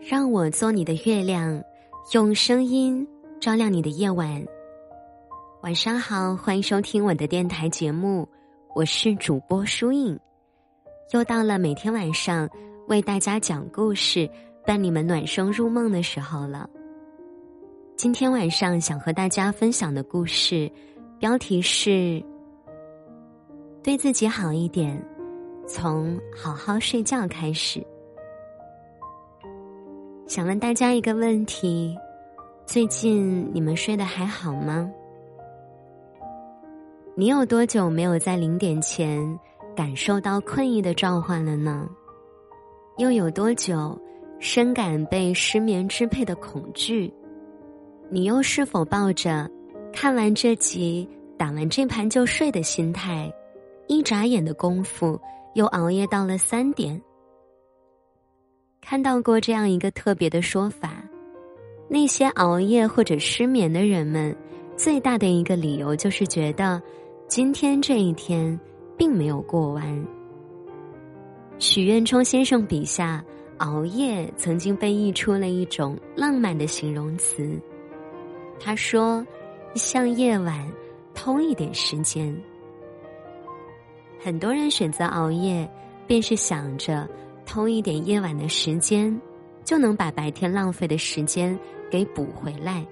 让我做你的月亮，用声音照亮你的夜晚。晚上好，欢迎收听我的电台节目，我是主播舒影。又到了每天晚上为大家讲故事、伴你们暖声入梦的时候了。今天晚上想和大家分享的故事，标题是“对自己好一点”。从好好睡觉开始，想问大家一个问题：最近你们睡得还好吗？你有多久没有在零点前感受到困意的召唤了呢？又有多久深感被失眠支配的恐惧？你又是否抱着看完这集、打完这盘就睡的心态，一眨眼的功夫？又熬夜到了三点。看到过这样一个特别的说法：那些熬夜或者失眠的人们，最大的一个理由就是觉得今天这一天并没有过完。许愿冲先生笔下，熬夜曾经被译出了一种浪漫的形容词。他说：“向夜晚偷一点时间。”很多人选择熬夜，便是想着偷一点夜晚的时间，就能把白天浪费的时间给补回来。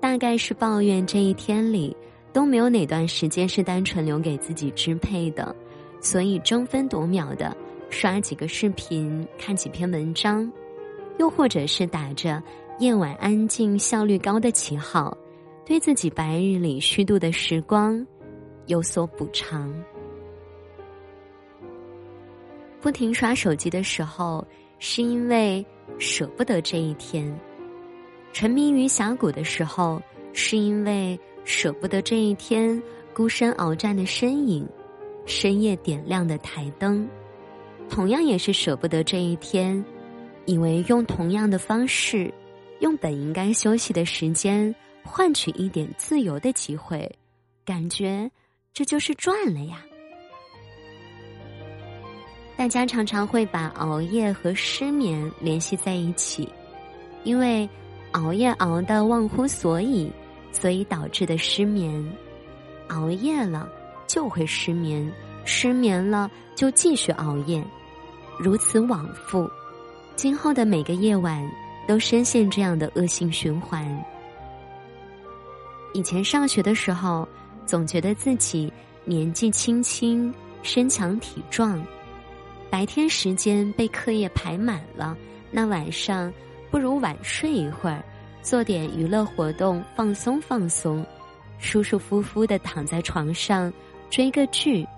大概是抱怨这一天里都没有哪段时间是单纯留给自己支配的，所以争分夺秒的刷几个视频、看几篇文章，又或者是打着夜晚安静、效率高的旗号，对自己白日里虚度的时光。有所补偿。不停刷手机的时候，是因为舍不得这一天；沉迷于峡谷的时候，是因为舍不得这一天孤身鏖战的身影，深夜点亮的台灯。同样也是舍不得这一天，以为用同样的方式，用本应该休息的时间换取一点自由的机会，感觉。这就是赚了呀！大家常常会把熬夜和失眠联系在一起，因为熬夜熬的忘乎所以，所以导致的失眠。熬夜了就会失眠，失眠了就继续熬夜，如此往复，今后的每个夜晚都深陷这样的恶性循环。以前上学的时候。总觉得自己年纪轻轻、身强体壮，白天时间被课业排满了，那晚上不如晚睡一会儿，做点娱乐活动放松放松，舒舒服服的躺在床上追个剧，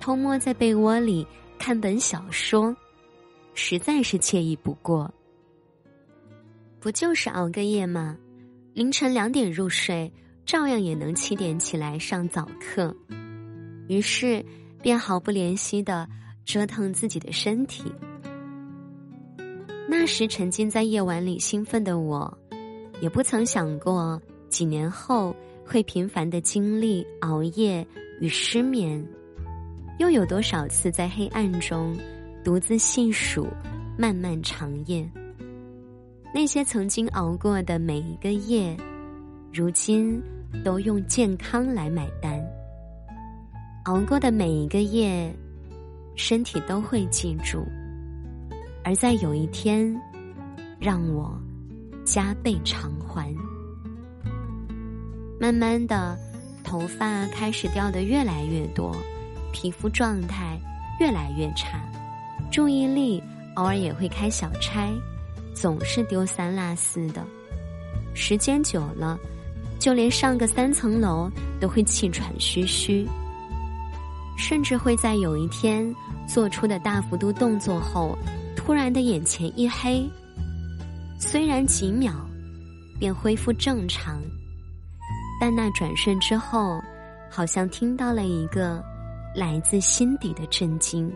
偷摸在被窝里看本小说，实在是惬意不过。不就是熬个夜吗？凌晨两点入睡。照样也能七点起来上早课，于是便毫不怜惜的折腾自己的身体。那时沉浸在夜晚里兴奋的我，也不曾想过几年后会频繁的经历熬夜与失眠，又有多少次在黑暗中独自细数漫漫长夜。那些曾经熬过的每一个夜，如今。都用健康来买单。熬过的每一个夜，身体都会记住。而在有一天，让我加倍偿还。慢慢的，头发开始掉的越来越多，皮肤状态越来越差，注意力偶尔也会开小差，总是丢三落四的。时间久了。就连上个三层楼都会气喘吁吁，甚至会在有一天做出的大幅度动作后，突然的眼前一黑。虽然几秒便恢复正常，但那转瞬之后，好像听到了一个来自心底的震惊：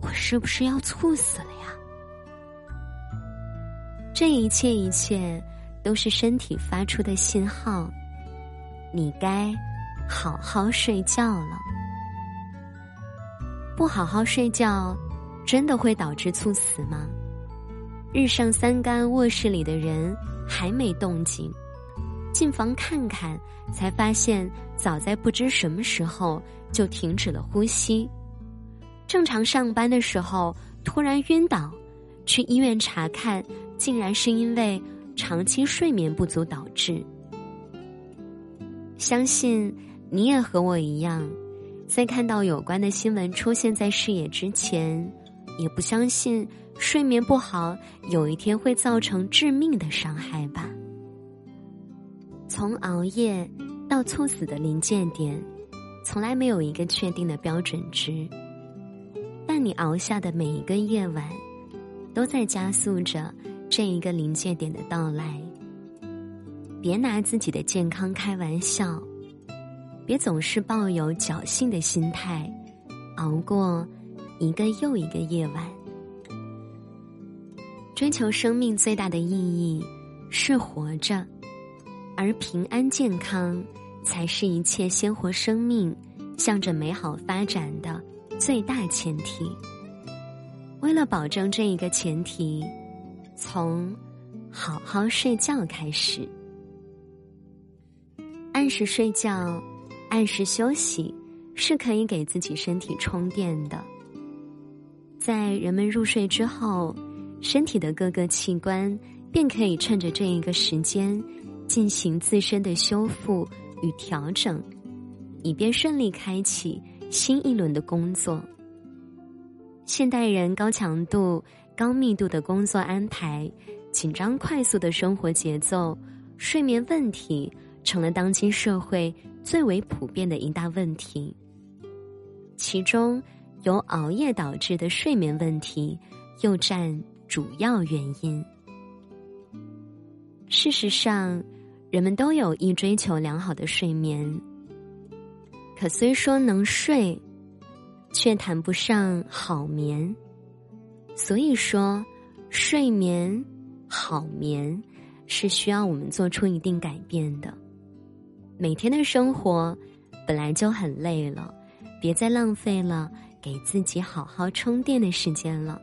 我是不是要猝死了呀？这一切，一切。都是身体发出的信号，你该好好睡觉了。不好好睡觉，真的会导致猝死吗？日上三竿，卧室里的人还没动静，进房看看，才发现早在不知什么时候就停止了呼吸。正常上班的时候突然晕倒，去医院查看，竟然是因为长期睡眠不足导致。相信你也和我一样，在看到有关的新闻出现在视野之前，也不相信睡眠不好有一天会造成致命的伤害吧。从熬夜到猝死的临界点，从来没有一个确定的标准值。但你熬下的每一个夜晚，都在加速着这一个临界点的到来。别拿自己的健康开玩笑，别总是抱有侥幸的心态，熬过一个又一个夜晚。追求生命最大的意义是活着，而平安健康才是一切鲜活生命向着美好发展的最大前提。为了保证这一个前提，从好好睡觉开始。按时睡觉，按时休息，是可以给自己身体充电的。在人们入睡之后，身体的各个器官便可以趁着这一个时间，进行自身的修复与调整，以便顺利开启新一轮的工作。现代人高强度、高密度的工作安排，紧张快速的生活节奏，睡眠问题。成了当今社会最为普遍的一大问题。其中，由熬夜导致的睡眠问题又占主要原因。事实上，人们都有意追求良好的睡眠，可虽说能睡，却谈不上好眠。所以说，睡眠好眠是需要我们做出一定改变的。每天的生活本来就很累了，别再浪费了给自己好好充电的时间了。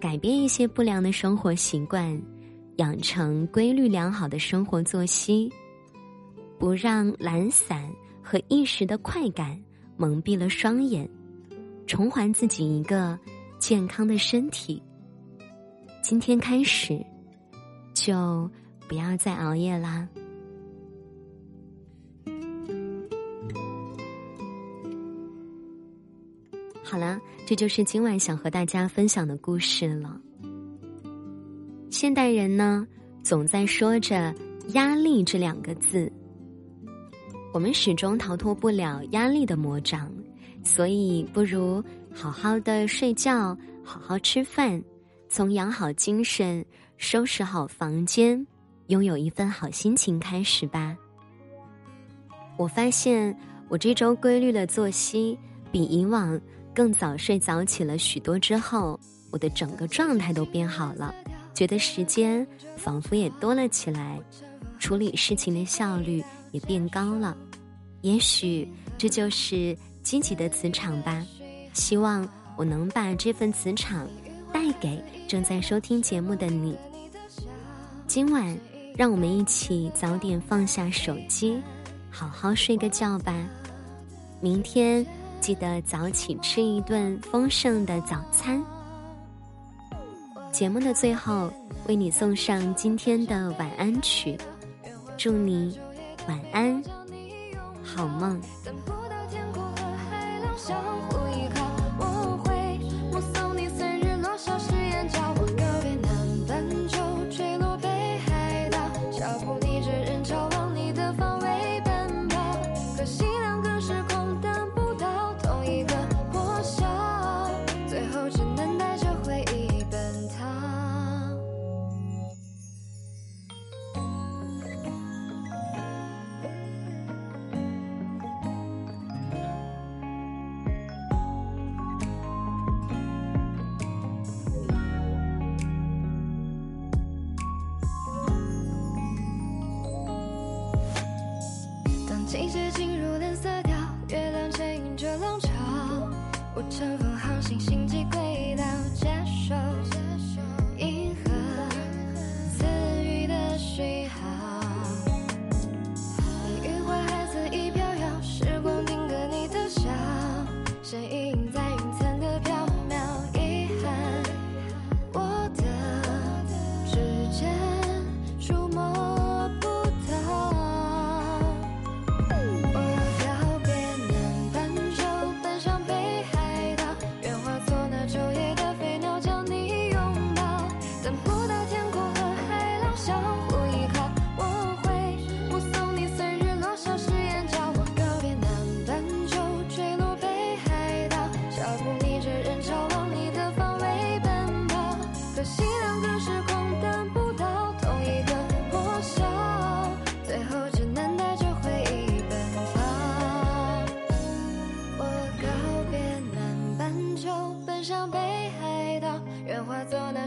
改变一些不良的生活习惯，养成规律良好的生活作息，不让懒散和一时的快感蒙蔽了双眼，重还自己一个健康的身体。今天开始，就不要再熬夜啦。好了，这就是今晚想和大家分享的故事了。现代人呢，总在说着“压力”这两个字，我们始终逃脱不了压力的魔掌，所以不如好好的睡觉，好好吃饭，从养好精神、收拾好房间、拥有一份好心情开始吧。我发现我这周规律的作息比以往。更早睡早起了许多之后，我的整个状态都变好了，觉得时间仿佛也多了起来，处理事情的效率也变高了。也许这就是积极的磁场吧。希望我能把这份磁场带给正在收听节目的你。今晚，让我们一起早点放下手机，好好睡个觉吧。明天。记得早起吃一顿丰盛的早餐。节目的最后，为你送上今天的晚安曲，祝你晚安，好梦。季乘风航行星际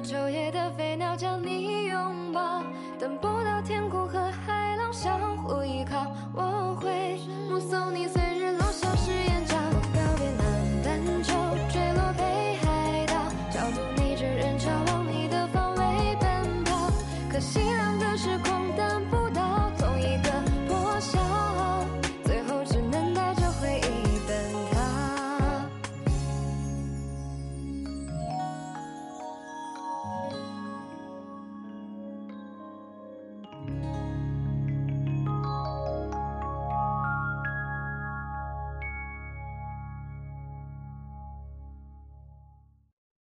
昼夜的飞鸟，将你拥抱。等不到天空和海浪相互依靠，我会目送你随日。